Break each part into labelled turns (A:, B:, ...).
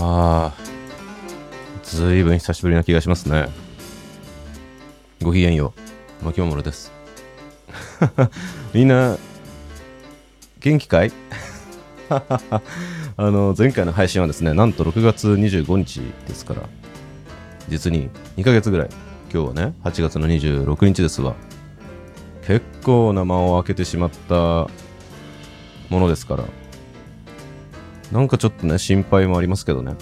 A: ああ、ずいぶん久しぶりな気がしますね。ごきげんよう、牧守です。みんな、元気かい？あの、前回の配信はですね、なんと6月25日ですから、実に2ヶ月ぐらい。今日はね、8月の26日ですわ。結構な間を空けてしまったものですから、なんかちょっとね、心配もありますけどね。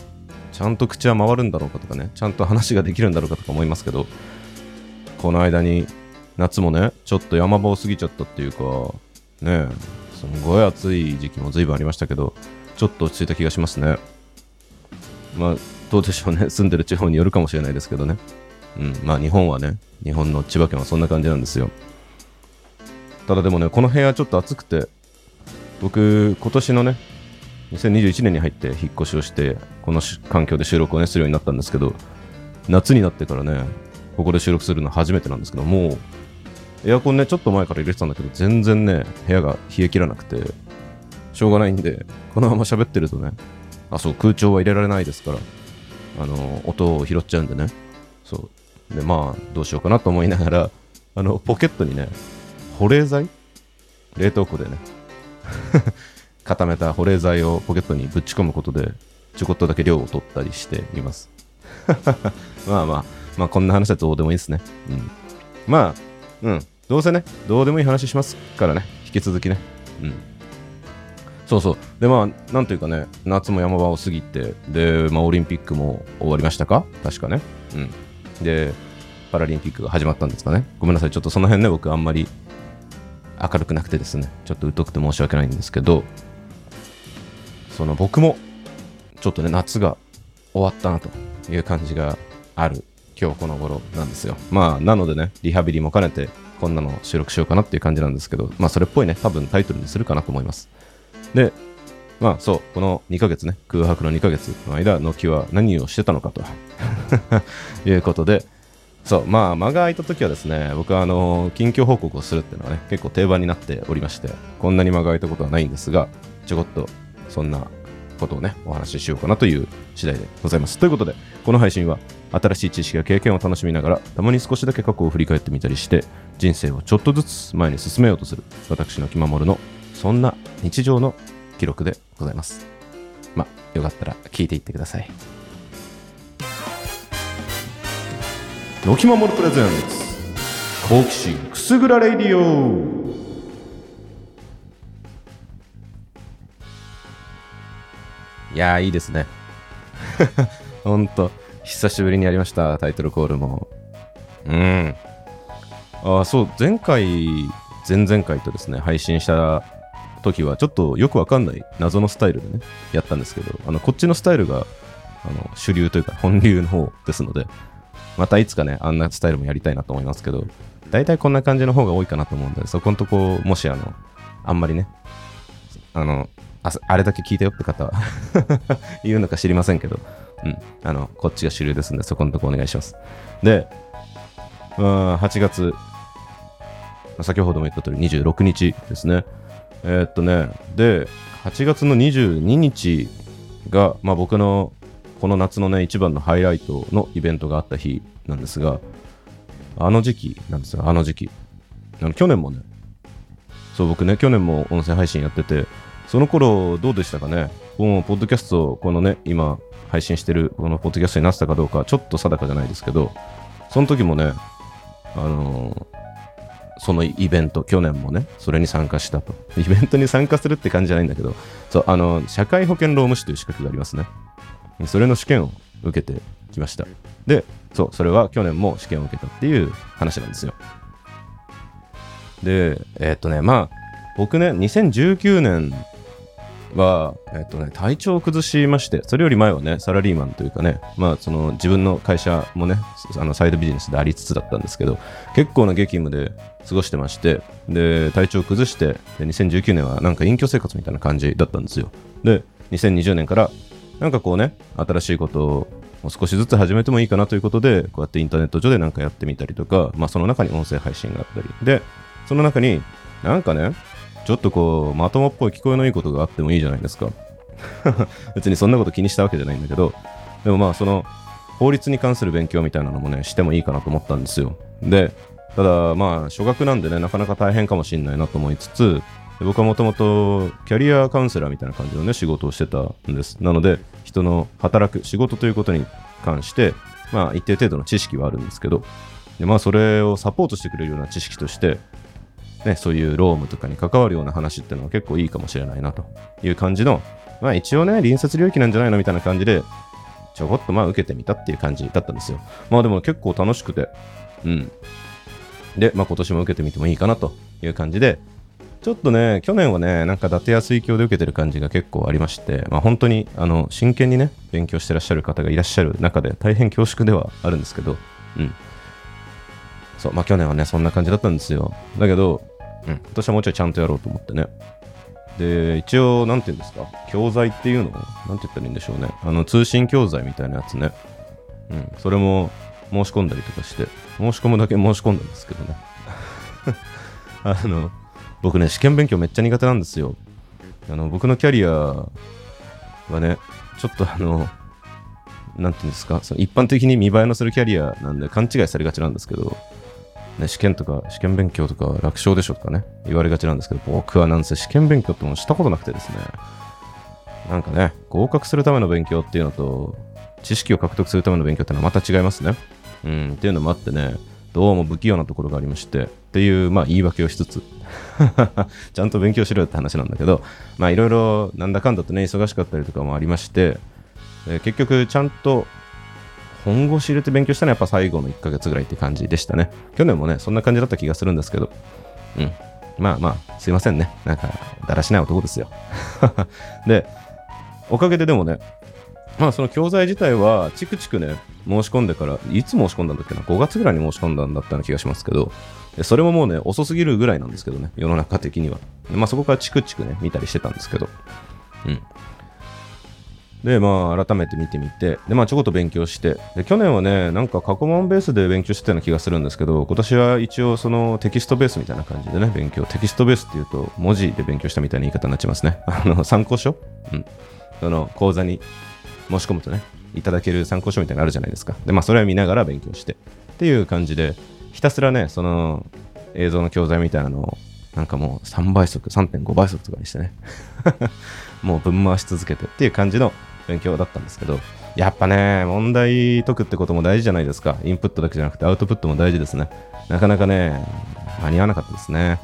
A: ちゃんと口は回るんだろうかとかね、ちゃんと話ができるんだろうかとか思いますけど、この間に夏もね、ちょっと山場を過ぎちゃったっていうか、ねえ、すんごい暑い時期も随分ありましたけど、ちょっと落ち着いた気がしますね。まあ、どうでしょうね、住んでる地方によるかもしれないですけどね。うん、まあ日本はね、日本の千葉県はそんな感じなんですよ。ただでもね、この部屋ちょっと暑くて、僕、今年のね、2021年に入って引っ越しをして、この環境で収録をね、するようになったんですけど、夏になってからね、ここで収録するの初めてなんですけど、もう、エアコンね、ちょっと前から入れてたんだけど、全然ね、部屋が冷え切らなくて、しょうがないんで、このまま喋ってるとね、あ、そう、空調は入れられないですから、あの、音を拾っちゃうんでね、そう。で、まあ、どうしようかなと思いながら、あの、ポケットにね、保冷剤？冷凍庫でね、固めた保冷剤をポケットにぶち込むことで、ちょこっとだけ量を取ったりしています。まあまあ、まあこんな話はどうでもいいですね。うん。まあ、うん。どうせね、どうでもいい話しますからね、引き続きね。うん。そうそう。で、まあ、なんというかね、夏も山場を過ぎて、で、まあ、オリンピックも終わりましたか？確かね。うん。で、パラリンピックが始まったんですかね。ごめんなさい。ちょっとその辺ね、僕あんまり明るくなくてですね、ちょっと疎くて申し訳ないんですけど、その僕も、ちょっとね、夏が終わったなという感じがある今日この頃なんですよ。まあ、なのでね、リハビリも兼ねて、こんなの収録しようかなっていう感じなんですけど、まあ、それっぽいね、多分タイトルにするかなと思います。で、まあそう、この2ヶ月ね、空白の2ヶ月の間、のきは何をしてたのかと いうことで、そう、まあ間が空いた時はですね、僕はあの、近況報告をするっていうのはね、結構定番になっておりまして、こんなに間が空いたことはないんですが、ちょこっとそんなことをね、お話ししようかなという次第でございます。ということで、この配信は新しい知識や経験を楽しみながら、たまに少しだけ過去を振り返ってみたりして、人生をちょっとずつ前に進めようとする、私の気まもるの、そんな日常の記録でございます。まあ、よかったら聞いていってください。のきまもるプレゼンツ好奇心くすぐらレディオいやーいいですね。ほんと。久しぶりにやりましたタイトルコールも。うん。あそう。前回前々回とですね配信した時はちょっとよくわかんない謎のスタイルでねやったんですけどあのこっちのスタイルがあの主流というか本流の方ですのでまたいつかね、あんなスタイルもやりたいなと思いますけど、大体こんな感じの方が多いかなと思うんで、そこんとこ、もしあの、あんまりね、あの、ああれだけ聞いたよって方は 言うのか知りませんけど、うん、あの、こっちが主流ですんで、そこのとこお願いします。で、まあ、8月、先ほども言った通り26日ですね。えーっとね、で、8月の22日が、まあ僕のこの夏のね、一番のハイライトのイベントがあった日なんですが、あの時期なんですよ、あの時期。あの去年もね、そう僕ね、去年も音声配信やってて、その頃どうでしたかね、もうポッドキャスト、このね、今配信してるこのポッドキャストになってたかどうか、ちょっと定かじゃないですけど、その時もね、あのーそのイベント、去年もね、それに参加したと。イベントに参加するって感じじゃないんだけど、そう、あの、社会保険労務士という資格がありますね。それの試験を受けてきました。で、そう、それは去年も試験を受けたっていう話なんですよ。で、えーっとね、まあ、僕ね、2019年は、えっとね、体調を崩しまして、それより前はね、サラリーマンというかね、まあ、その自分の会社もね、あのサイドビジネスでありつつだったんですけど、結構な激務で過ごしてまして、で、体調を崩して、で2019年はなんか隠居生活みたいな感じだったんですよ。で、2020年から、なんかこうね、新しいことを少しずつ始めてもいいかなということで、こうやってインターネット上でなんかやってみたりとか、まあその中に音声配信があったり、で、その中になんかね、ちょっとこう、まともっぽい聞こえのいいことがあってもいいじゃないですか。別にそんなこと気にしたわけじゃないんだけど、でもまあその法律に関する勉強みたいなのもね、してもいいかなと思ったんですよ。で、ただまあ、初学なんでね、なかなか大変かもしれないなと思いつつ、僕はもともとキャリアカウンセラーみたいな感じのね、仕事をしてたんです。なので、人の働く仕事ということに関して、まあ、一定程度の知識はあるんですけど、でまあ、それをサポートしてくれるような知識として、ね、そういうロームとかに関わるような話っていうのは結構いいかもしれないなという感じの、まあ一応ね、隣接領域なんじゃないのみたいな感じで、ちょこっとまあ受けてみたっていう感じだったんですよ。まあでも結構楽しくて、うん。で、まあ今年も受けてみてもいいかなという感じで、ちょっとね、去年はね、なんか伊達や水郷で受けてる感じが結構ありまして、まあ本当に、あの、真剣にね、勉強してらっしゃる方がいらっしゃる中で大変恐縮ではあるんですけど、うん。そう、まあ去年はね、そんな感じだったんですよ。だけど、うん、今年はもうちょいちゃんとやろうと思ってね。で、一応、なんて言うんですか、教材っていうの、なんて言ったらいいんでしょうね。あの、通信教材みたいなやつね。うん、それも申し込んだりとかして、申し込むだけ申し込んだんですけどね。あの、僕ね、試験勉強めっちゃ苦手なんですよ。あの、僕のキャリアはね、ちょっとあの、なんていうんですか、その一般的に見栄えのするキャリアなんで勘違いされがちなんですけど、ね、試験とか、試験勉強とか楽勝でしょとかね、言われがちなんですけど、僕はなんせ試験勉強ってもしたことなくてですね、なんかね、合格するための勉強っていうのと、知識を獲得するための勉強ってのはまた違いますね。うん、っていうのもあってね、どうも不器用なところがありまして、っていう、まあ言い訳をしつつ、ちゃんと勉強しろよって話なんだけど、まあいろいろなんだかんだとね、忙しかったりとかもありまして、結局ちゃんと本腰入れて勉強したのはやっぱ最後の1ヶ月ぐらいって感じでしたね。去年もね、そんな感じだった気がするんですけど。うん。まあまあ、すいませんね。なんか、だらしない男ですよ。で、おかげででもね、まあその教材自体は、チクチクね、申し込んでから、いつ申し込んだんだっけな、5月ぐらいに申し込んだんだったような気がしますけど、それももうね、遅すぎるぐらいなんですけどね、世の中的には。まあそこからチクチクね、見たりしてたんですけど。うん。で、まあ、改めて見てみて、で、まあ、ちょこっと勉強して、で、去年はね、なんか過去問ベースで勉強してたような気がするんですけど、今年は一応そのテキストベースみたいな感じでね、勉強。テキストベースっていうと、文字で勉強したみたいな言い方になっちゃいますね。あの、参考書？うん。その、講座に申し込むとね、いただける参考書みたいなのあるじゃないですか。で、まあ、それを見ながら勉強して、っていう感じで、ひたすらね、その、映像の教材みたいなのを、なんかもう3倍速、3.5倍速とかにしてね、もう分回し続けてっていう感じの勉強だったんですけど、やっぱね、問題解くってことも大事じゃないですか。インプットだけじゃなくてアウトプットも大事ですね。なかなかね、間に合わなかったですね。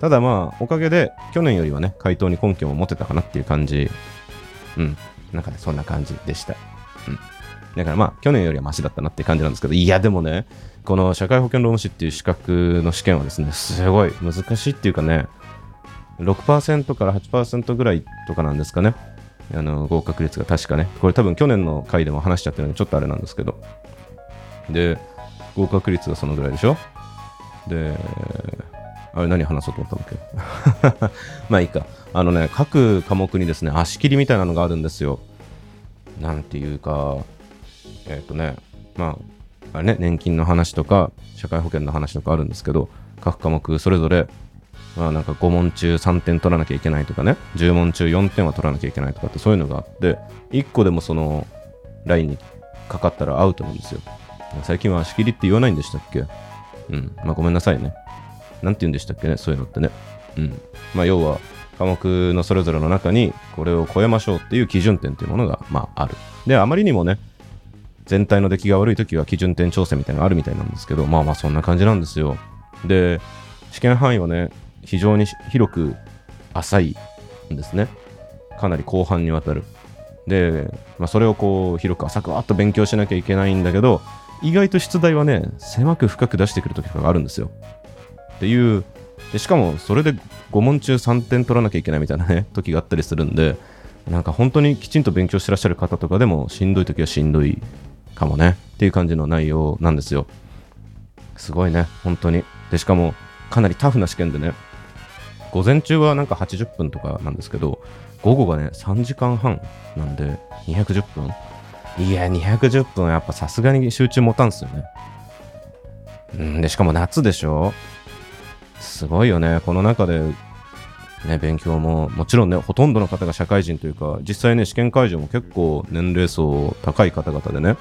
A: ただまあ、おかげで去年よりはね、回答に根拠も持てたかなっていう感じ。うん。なんかね、そんな感じでした。うん。だからまあ、去年よりはマシだったなっていう感じなんですけど、いや、でもね、この社会保険労務士っていう資格の試験はですね、すごい難しいっていうかね、6%から8%ぐらいとかなんですかね。あの合格率が確かね、これ多分去年の回でも話しちゃってるのでちょっとあれなんですけど、で、合格率がそのぐらいでしょ？で、あれ何話そうと思ったんだっけ？まあいいか。あのね、各科目にですね、足切りみたいなのがあるんですよ。なんていうか、えっ、ー、とね、まあ、あれね、年金の話とか、社会保険の話とかあるんですけど、各科目それぞれまあなんか5問中3点取らなきゃいけないとかね、10問中4点は取らなきゃいけないとかってそういうのがあって、1個でもそのラインにかかったらアウトなんですよ。最近は仕切りって言わないんでしたっけ？うん。まあごめんなさいね。なんて言うんでしたっけね、そういうのってね。うん。まあ要は、科目のそれぞれの中にこれを超えましょうっていう基準点っていうものが、まあある。で、あまりにもね、全体の出来が悪い時は基準点調整みたいなのがあるみたいなんですけど、まあまあそんな感じなんですよ。で、試験範囲はね、非常に広く浅いんですね。かなり広範にわたる。で、まあ、それをこう広く浅くわっと勉強しなきゃいけないんだけど、意外と出題はね、狭く深く出してくる時があるんですよ。っていう、でしかもそれで5問中3点取らなきゃいけないみたいなね、時があったりするんで、なんか本当にきちんと勉強してらっしゃる方とかでもしんどい時はしんどいかもねっていう感じの内容なんですよ。すごいね、本当に。で、しかもかなりタフな試験でね、午前中はなんか80分とかなんですけど、午後がね、3時間半なんで、210分いや、210分やっぱさすがに集中持たんすよね。うん、で、しかも夏でしょ？すごいよね。この中でね、勉強ももちろんねほとんどの方が社会人というか実際ね試験会場も結構年齢層高い方々でね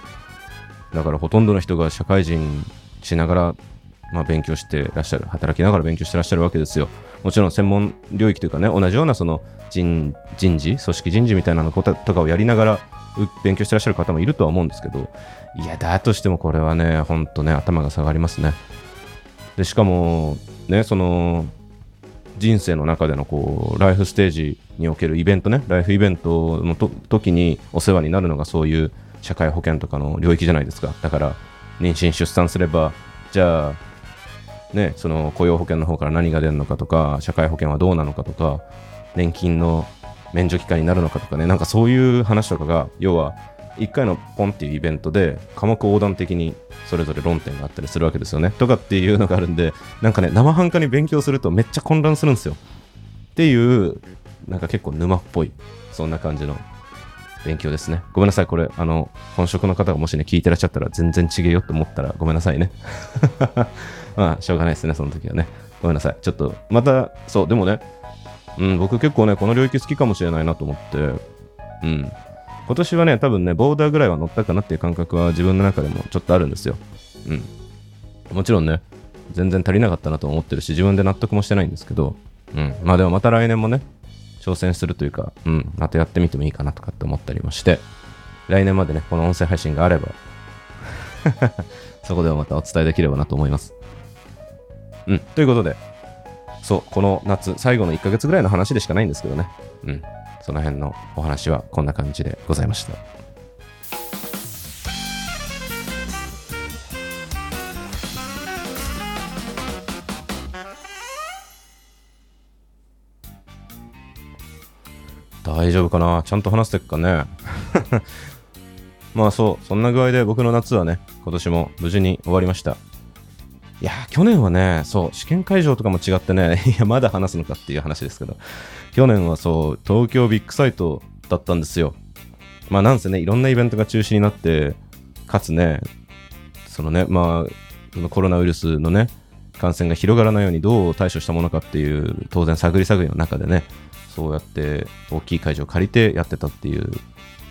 A: だからほとんどの人が社会人しながら、まあ、勉強してらっしゃる働きながら勉強してらっしゃるわけですよ。もちろん専門領域というかね同じようなその人人事組織人事みたいなのこととかをやりながら勉強してらっしゃる方もいるとは思うんですけどいやだとしてもこれはねほんとね頭が下がりますね。でしかもねその人生の中でのこうライフステージにおけるイベントねライフイベントのと時にお世話になるのがそういう社会保険とかの領域じゃないですか。だから妊娠出産すればじゃあねその雇用保険の方から何が出るのかとか社会保険はどうなのかとか年金の免除期間になるのかとかねなんかそういう話とかが要は1回のポンっていうイベントで科目横断的にそれぞれ論点があったりするわけですよね。とかっていうのがあるんでなんかね生半可に勉強するとめっちゃ混乱するんですよ。っていうなんか結構沼っぽいそんな感じの勉強ですね。ごめんなさいこれあの本職の方がもしね聞いてらっしゃったら全然違えよって思ったらごめんなさいね。まあしょうがないですねその時はね。ごめんなさい。ちょっとまたそうでもねうん、僕結構ね、この領域好きかもしれないなと思って、うん。今年はね、多分ね、ボーダーぐらいは乗ったかなっていう感覚は自分の中でもちょっとあるんですよ。うん。もちろんね、全然足りなかったなと思ってるし、自分で納得もしてないんですけど、うん。まあでもまた来年もね、挑戦するというか、うん、またやってみてもいいかなとかって思ったりもして、来年までね、この音声配信があれば そこではまたお伝えできればなと思います。うん、ということで、そう、この夏、最後の1ヶ月ぐらいの話でしかないんですけどね。うん。その辺のお話はこんな感じでございました。大丈夫かな？ちゃんと話してっかね？まあそう、そんな具合で僕の夏はね、今年も無事に終わりました。いや去年はね、そう、試験会場とかも違ってね、いや、まだ話すのかっていう話ですけど、去年はそう、東京ビッグサイトだったんですよ。まあなんせね、いろんなイベントが中止になって、かつね、そのね、まあ、コロナウイルスのね、感染が広がらないようにどう対処したものかっていう、当然探り探りの中でね、そうやって大きい会場を借りてやってたっていう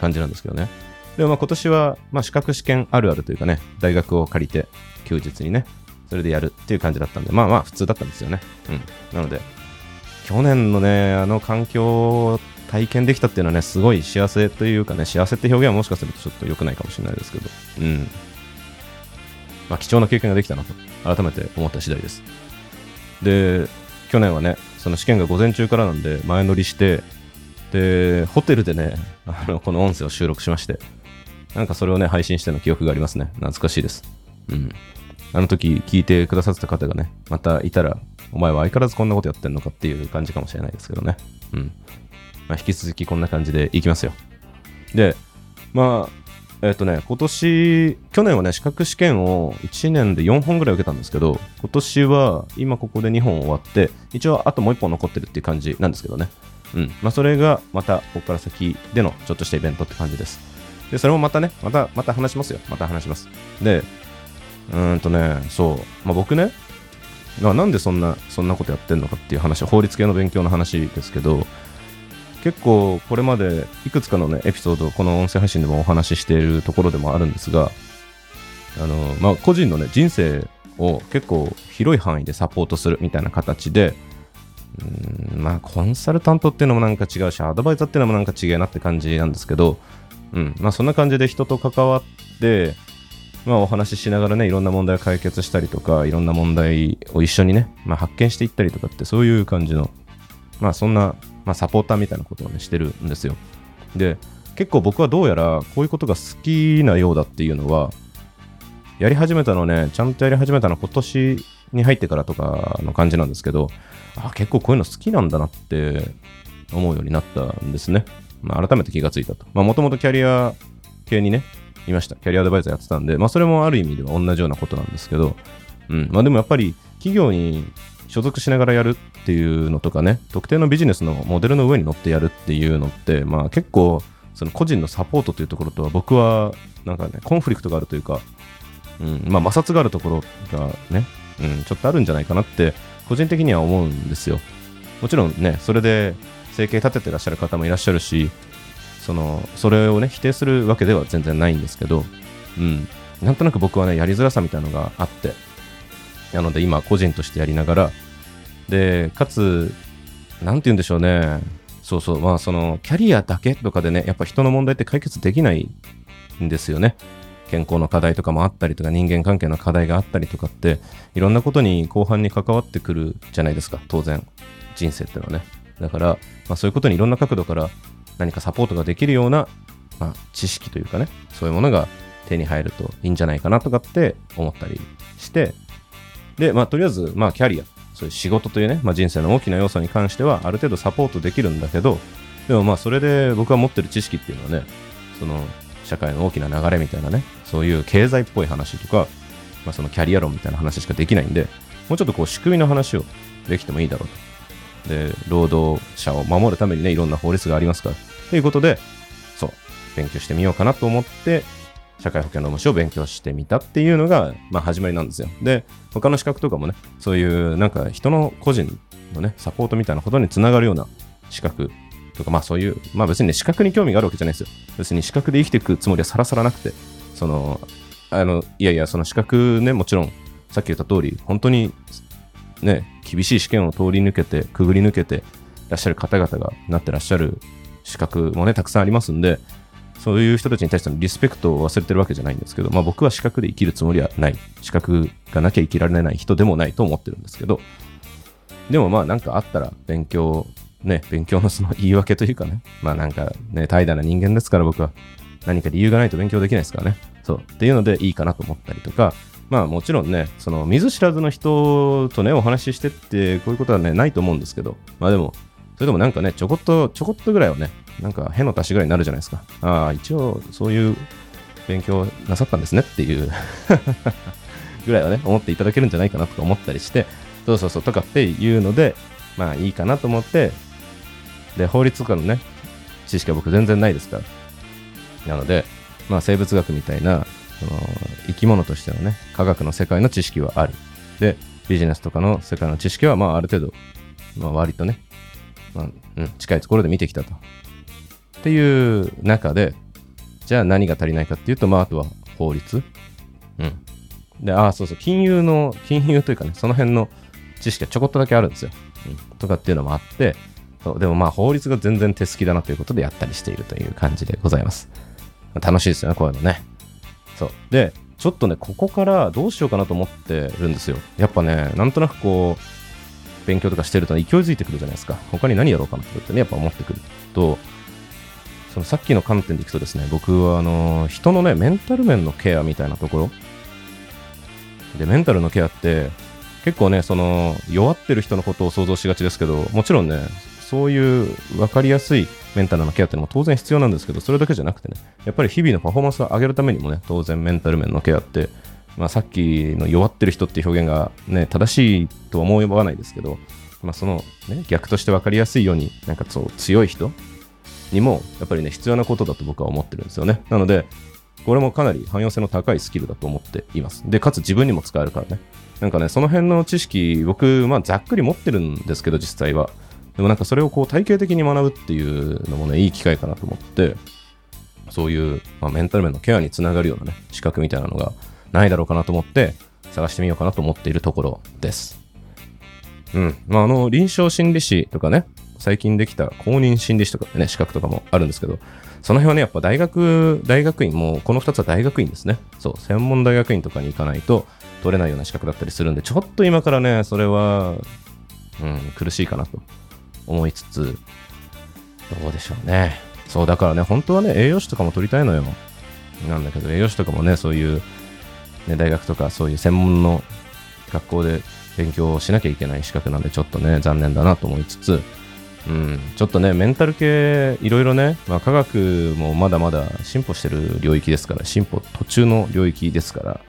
A: 感じなんですけどね。でもまあ今年は、まあ、資格試験あるあるというかね、大学を借りて、休日にね、それでやるっていう感じだったんで、まあまあ普通だったんですよね。うん。なので、去年のね、あの環境を体験できたっていうのはね、すごい幸せというかね、幸せって表現はもしかするとちょっと良くないかもしれないですけど、うん。まあ貴重な経験ができたなと、改めて思った次第です。で、去年はね、その試験が午前中からなんで、前乗りして、で、ホテルでね、あのこの音声を収録しまして、なんかそれをね、配信しての記憶がありますね。懐かしいです。うん。あの時聞いてくださってた方がね、またいたら、お前は相変わらずこんなことやってんのかっていう感じかもしれないですけどね。うん。まあ、引き続きこんな感じでいきますよ。で、まあ、えっ、ー、とね、今年、去年はね、資格試験を1年で4本ぐらい受けたんですけど、今年は今ここで2本終わって、一応あともう1本残ってるっていう感じなんですけどね。うん。まあ、それがまたここから先でのちょっとしたイベントって感じです。で、それもまたね、また、また話しますよ。また話します。で、うんとね、そう、まあ、僕ね、なんでそんな、そんなことやってんのかっていう話、法律系の勉強の話ですけど、結構これまでいくつかのね、エピソードをこの音声配信でもお話ししているところでもあるんですが、あの、まあ、個人のね、人生を結構広い範囲でサポートするみたいな形で、うんまあ、コンサルタントっていうのもなんか違うし、アドバイザーっていうのもなんか違えなって感じなんですけど、うん、まあ、そんな感じで人と関わって、まあ、お話ししながらね、いろんな問題を解決したりとか、いろんな問題を一緒にね、まあ、発見していったりとかって、そういう感じの、まあ、そんな、まあ、サポーターみたいなことをね、してるんですよ。で、結構僕はどうやら、こういうことが好きなようだっていうのは、やり始めたのね、ちゃんとやり始めたの今年に入ってからとかの感じなんですけど、あ、結構こういうの好きなんだなって思うようになったんですね。まあ、改めて気がついたと。もともとキャリア系にね、いました。キャリアアドバイザーやってたんで、まあそれもある意味では同じようなことなんですけど、うん。まあでもやっぱり企業に所属しながらやるっていうのとかね、特定のビジネスのモデルの上に乗ってやるっていうのって、まあ結構、その個人のサポートというところとは僕はなんかね、コンフリクトがあるというか、うん、まあ摩擦があるところがね、うん、ちょっとあるんじゃないかなって、個人的には思うんですよ。もちろんね、それで生計立ててらっしゃる方もいらっしゃるし、その、それをね、否定するわけでは全然ないんですけど、うん。なんとなく僕はね、やりづらさみたいなのがあって、なので今、個人としてやりながら、で、かつ、なんて言うんでしょうね、そうそう、まあ、その、キャリアだけとかでね、やっぱ人の問題って解決できないんですよね。健康の課題とかもあったりとか人間関係の課題があったりとかっていろんなことに後半に関わってくるじゃないですか当然人生ってのはねだから、まあ、そういうことにいろんな角度から何かサポートができるような、まあ、知識というかねそういうものが手に入るといいんじゃないかなとかって思ったりしてでまあとりあえずまあキャリアそういう仕事というね、まあ、人生の大きな要素に関してはある程度サポートできるんだけどでもまあそれで僕が持ってる知識っていうのはねその社会の大きな流れみたいなね、そういう経済っぽい話とか、まあ、そのキャリア論みたいな話しかできないんで、もうちょっとこう仕組みの話をできてもいいだろうと。で、労働者を守るためにね、いろんな法律がありますから。ということで、そう、勉強してみようかなと思って、社会保険労務士を勉強してみたっていうのが、まあ、始まりなんですよ。で、他の資格とかもね、そういうなんか人の個人のね、サポートみたいなことにつながるような資格とか、まあそういう、まあ別にね、資格に興味があるわけじゃないですよ。別に資格で生きていくつもりはさらさらなくて、その、あの、いやいや、その資格ね、もちろん、さっき言った通り、本当に、ね、厳しい試験を通り抜けて、くぐり抜けてらっしゃる方々がなってらっしゃる資格もね、たくさんありますんで、そういう人たちに対してのリスペクトを忘れてるわけじゃないんですけど、まあ僕は資格で生きるつもりはない。資格がなきゃ生きられない人でもないと思ってるんですけど、でもまあなんかあったら勉強ね、勉強のその言い訳というかね、まあなんかね、怠惰な人間ですから僕は。何か理由がないと勉強できないですからね。そう。っていうのでいいかなと思ったりとか、まあもちろんね、その見ず知らずの人とね、お話ししてって、こういうことはね、ないと思うんですけど、まあでも、それでもなんかね、ちょこっと、ちょこっとぐらいはね、なんかへの足しぐらいになるじゃないですか。ああ、一応そういう勉強なさったんですねっていう ぐらいはね、思っていただけるんじゃないかなとか思ったりして、そうそうそうとかっていうので、まあいいかなと思って、で、法律とかのね、知識は僕全然ないですから。なので、まあ生物学みたいな、その生き物としてのね、科学の世界の知識はある。で、ビジネスとかの世界の知識は、まあある程度、まあ割とね、まあ、うん、近いところで見てきたと。っていう中で、じゃあ何が足りないかっていうと、まああとは法律。うん。で、ああ、そうそう、金融の、金融というかね、その辺の知識がちょこっとだけあるんですよ。うん。とかっていうのもあって、でもまあ法律が全然手すきだなということでやったりしているという感じでございます。楽しいですよね、こういうのね。そう。で、ちょっとね、ここからどうしようかなと思ってるんですよ。やっぱね、なんとなくこう、勉強とかしてると勢いづいてくるじゃないですか。他に何やろうかなってね、やっぱ思ってくると、そのさっきの観点でいくとですね、僕はあの、人のね、メンタル面のケアみたいなところ。で、メンタルのケアって、結構ね、その、弱ってる人のことを想像しがちですけど、もちろんね、そういう分かりやすいメンタルのケアっていうのも当然必要なんですけど、それだけじゃなくてね、やっぱり日々のパフォーマンスを上げるためにもね、当然メンタル面のケアって、まあ、さっきの弱ってる人っていう表現がね、正しいとは思わないですけど、まあ、その、ね、逆として分かりやすいように、なんかそう強い人にも、やっぱりね、必要なことだと僕は思ってるんですよね。なので、これもかなり汎用性の高いスキルだと思っています。で、かつ自分にも使えるからね。なんかね、その辺の知識、僕、まあ、ざっくり持ってるんですけど、実際は。でもなんかそれをこう体系的に学ぶっていうのもね、いい機会かなと思って、そういう、まあ、メンタル面のケアにつながるようなね、資格みたいなのがないだろうかなと思って、探してみようかなと思っているところです。うん。まあ、あの、臨床心理士とかね、最近できた公認心理士とかね、資格とかもあるんですけど、その辺はね、やっぱ大学、大学院、もうこの2つは大学院ですね。そう、専門大学院とかに行かないと取れないような資格だったりするんで、ちょっと今からね、それは、うん、苦しいかなと思いつつ、どうでしょうね。そう、だからね、本当はね、栄養士とかも取りたいのよ。なんだけど、栄養士とかもね、そういう、ね、大学とかそういう専門の学校で勉強しなきゃいけない資格なんで、ちょっとね、残念だなと思いつつ、うん、ちょっとね、メンタル系、いろいろね、まあ、科学もまだまだ進歩してる領域ですから、進歩途中の領域ですから、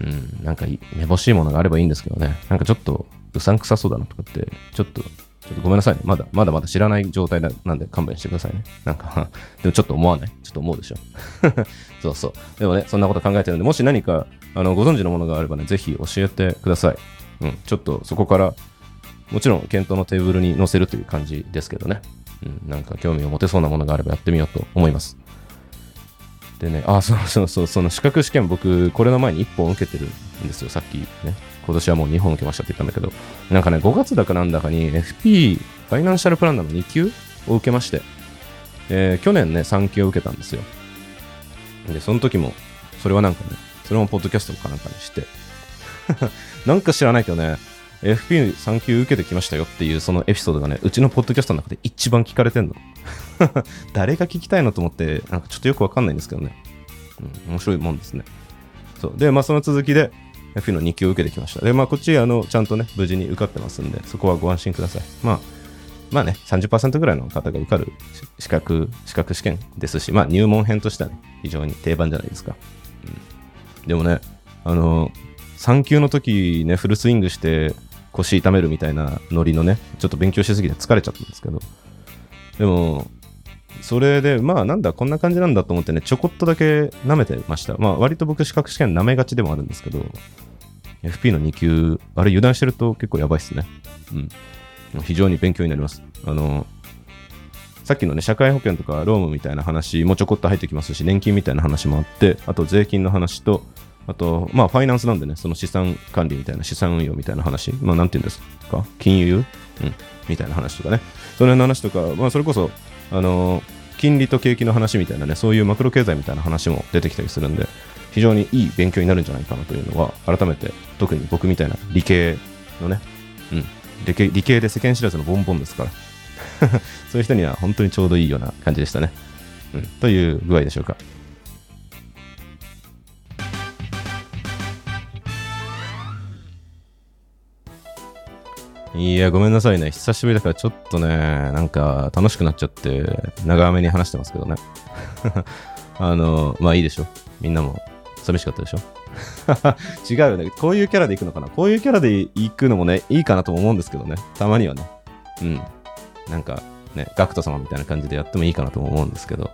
A: うん、なんかめぼしいものがあればいいんですけどね、なんかちょっとうさんくさそうだなとかって、ちょっとちょっとごめんなさいね。まだ、まだまだ知らない状態なんで勘弁してくださいね。なんか でもちょっと思わない？ちょっと思うでしょ？そうそう。でもね、そんなこと考えてるんで、もし何か、あの、ご存知のものがあればね、ぜひ教えてください。うん、ちょっとそこから、もちろん検討のテーブルに載せるという感じですけどね。うん、なんか興味を持てそうなものがあればやってみようと思います。でね、あ、そうそうそう、その資格試験僕、これの前に1本受けてるんですよ、さっきね。今年はもう2本受けましたって言ったんだけど、なんかね、5月だかなんだかに FP、ファイナンシャルプランナーの2級を受けまして、えー、去年ね、3級を受けたんですよ。で、その時も、それはなんかね、それもポッドキャストかなんかにして、なんか知らないけどね、FP3 級受けてきましたよっていうそのエピソードがね、うちのポッドキャストの中で一番聞かれてんの。誰が聞きたいのと思って、なんかちょっとよくわかんないんですけどね。うん、面白いもんですね。そう。で、まあその続きで、F の2級を受けてきました。で、まあこっち、あの、ちゃんとね、無事に受かってますんで、そこはご安心ください。まあ、まあね、30%ぐらいの方が受かる資格、資格試験ですし、まあ入門編としてはね、非常に定番じゃないですか。うん、でもね、あの3級の時ね、フルスイングして腰痛めるみたいなノリのね、ちょっと勉強しすぎて疲れちゃったんですけど、でも、それで、まあなんだ、こんな感じなんだと思ってね、ちょこっとだけ舐めてました。まあ割と僕資格試験舐めがちでもあるんですけど、FP の2級、あれ油断してると結構やばいっすね。うん。非常に勉強になります。あの、さっきのね、社会保険とかロームみたいな話もちょこっと入ってきますし、年金みたいな話もあって、あと税金の話と、あと、まあ、ファイナンスなんでね、その資産管理みたいな、資産運用みたいな話、まあ、なんて言うんですか、金融？うん、みたいな話とかね、その辺の話とか、まあ、それこそ、あの金利と景気の話みたいなね、そういうマクロ経済みたいな話も出てきたりするんで、非常にいい勉強になるんじゃないかなというのは、改めて、特に僕みたいな理系のね、うん、理系理系で世間知らずのボンボンですから、そういう人には本当にちょうどいいような感じでしたね。うん、という具合でしょうか。いや、ごめんなさいね。久しぶりだからちょっとね、なんか楽しくなっちゃって、長めに話してますけどね。あの、まあいいでしょ。みんなも寂しかったでしょ 違うよね。こういうキャラで行くのかな？こういうキャラで行くのもね、いいかなとも思うんですけどね。たまにはね。うん。なんかね、ガクト様みたいな感じでやってもいいかなとも思うんですけど。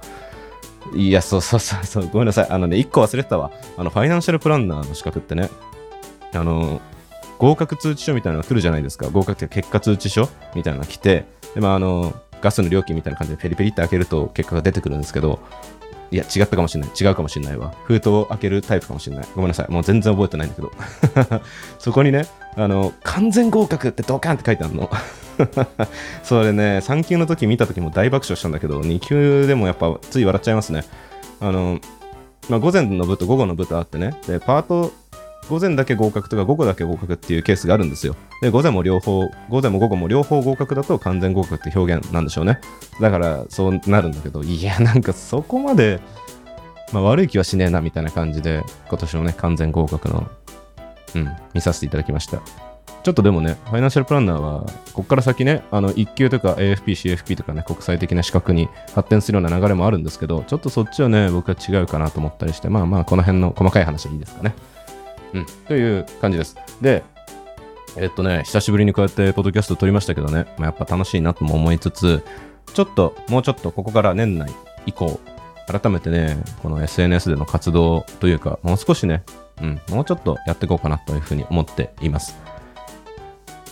A: いや、そうそうそうそう。ごめんなさい。あのね、一個忘れてたわ。あの、ファイナンシャルプランナーの資格ってね、あの、合格通知書みたいなのが来るじゃないですか。合格って結果通知書みたいなのが来て、で、まあ、あの、ガスの料金みたいな感じでペリペリって開けると結果が出てくるんですけど、いや、違ったかもしれない。違うかもしれないわ。封筒を開けるタイプかもしれない。ごめんなさい。もう全然覚えてないんだけど。そこにね、あの、完全合格ってドカンって書いてあるの。それね、3級の時見た時も大爆笑したんだけど、2級でもやっぱつい笑っちゃいますね。あの、まあ、午前の部と午後の部とあってね、で、パート午前だけ合格とか午後だけ合格っていうケースがあるんですよ。で、午前も両方、午前も午後も両方合格だと完全合格って表現なんでしょうね。だからそうなるんだけど、いや、なんかそこまで、まあ、悪い気はしねえなみたいな感じで、今年のね、完全合格の、うん、見させていただきました。ちょっとでもね、ファイナンシャルプランナーは、こっから先ね、あの、1級とか AFP、CFP とかね、国際的な資格に発展するような流れもあるんですけど、ちょっとそっちはね、僕は違うかなと思ったりして、まあまあ、この辺の細かい話はいいですかね。という感じです。で、えっとね、久しぶりにこうやってポッドキャスト撮りましたけどね、まあ、やっぱ楽しいなとも思いつつ、ちょっと、もうちょっとここから年内以降、改めてね、この SNS での活動というか、もう少しね、うん、もうちょっとやっていこうかなというふうに思っています。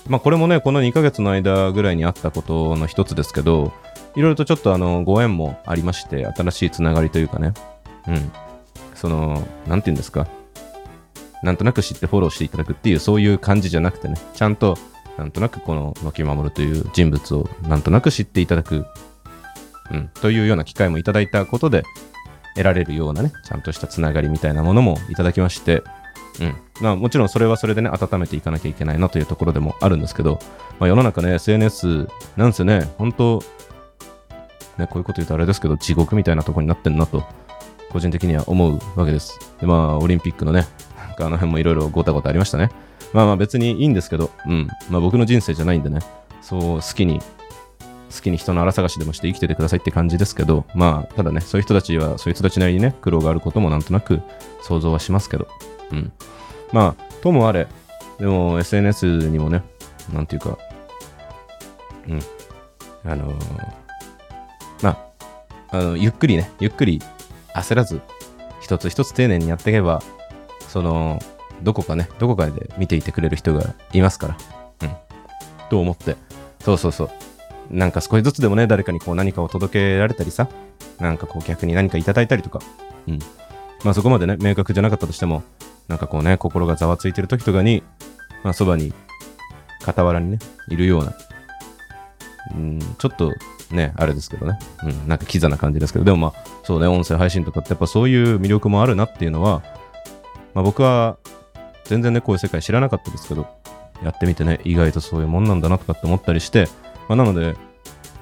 A: まあこれもね、この2ヶ月の間ぐらいにあったことの一つですけど、いろいろとちょっとあの、ご縁もありまして、新しいつながりというかね、うん、その、なんて言うんですか、なんとなく知ってフォローしていただくっていう、そういう感じじゃなくてね、ちゃんと、なんとなくこの野木守という人物をなんとなく知っていただく、うん、というような機会もいただいたことで、得られるようなね、ちゃんとしたつながりみたいなものもいただきまして、うん。まあもちろんそれはそれでね、温めていかなきゃいけないなというところでもあるんですけど、まあ世の中ね、SNS なんせね、本当ね、こういうこと言うとあれですけど、地獄みたいなとこになってんなと、個人的には思うわけです。で、まあ、オリンピックのね、あの辺もいろいろごたごたありましたね。まあまあ別にいいんですけど、うん。まあ僕の人生じゃないんでね、そう好きに、好きに人の荒探しでもして生きててくださいって感じですけど、まあただね、そういう人たちは、そういう人たちなりにね、苦労があることもなんとなく想像はしますけど、うん。まあ、ともあれ、でも SNS にもね、なんていうか、うん。あのー、まあ、あの、ゆっくりね、ゆっくり焦らず、一つ一つ丁寧にやっていけば、その、どこかね、どこかで見ていてくれる人がいますから。うん。と思って。そうそうそう。なんか少しずつでもね、誰かにこう何かを届けられたりさ、なんかこう逆に何かいただいたりとか、うん。まあそこまでね、明確じゃなかったとしても、なんかこうね、心がざわついてる時とかに、まあそばに、傍らにね、いるような、うん、ちょっとね、あれですけどね、うん、なんかキザな感じですけど、でもまあ、そうね、音声配信とかってやっぱそういう魅力もあるなっていうのは、まあ僕は全然ね、こういう世界知らなかったですけど、やってみてね、意外とそういうもんなんだなとかって思ったりして、まあ、なので、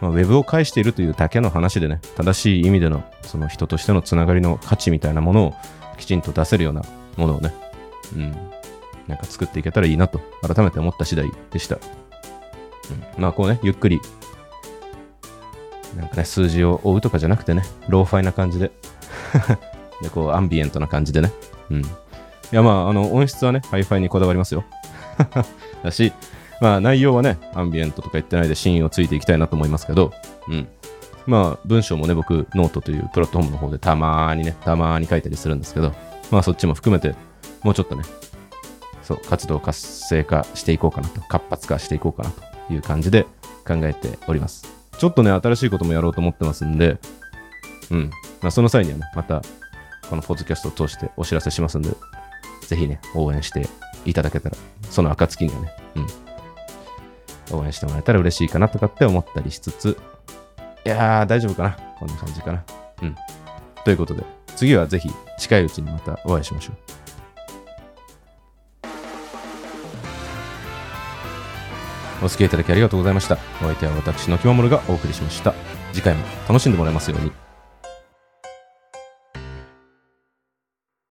A: まあ、ウェブを介しているというだけの話でね、正しい意味での、その人としてのつながりの価値みたいなものをきちんと出せるようなものをね、うん、なんか作っていけたらいいなと、改めて思った次第でした。うん、まあ、こうね、ゆっくり、なんかね、数字を追うとかじゃなくてね、ローファイな感じで、で、こう、アンビエントな感じでね、うん。いや、まあ、あの、音質はね、ハイファイにこだわりますよ。だし、まあ内容はね、アンビエントとか言ってないで芯をついていきたいなと思いますけど、うん。まあ文章もね、僕、ノートというプラットフォームの方でたまーにね、たまーに書いたりするんですけど、まあそっちも含めて、もうちょっとね、そう、活動活性化していこうかなと、活発化していこうかなという感じで考えております。ちょっとね、新しいこともやろうと思ってますんで、うん。まあその際にはね、また、このポッドキャストを通してお知らせしますんで、ぜひね、応援していただけたら、その暁にはね、うん。応援してもらえたら嬉しいかなとかって思ったりしつつ、いやー、大丈夫かなこんな感じかな。うん。ということで、次はぜひ近いうちにまたお会いしましょう。お付き合いいただきありがとうございました。お相手は私のきまもるがお送りしました。次回も楽しんでもらえますように。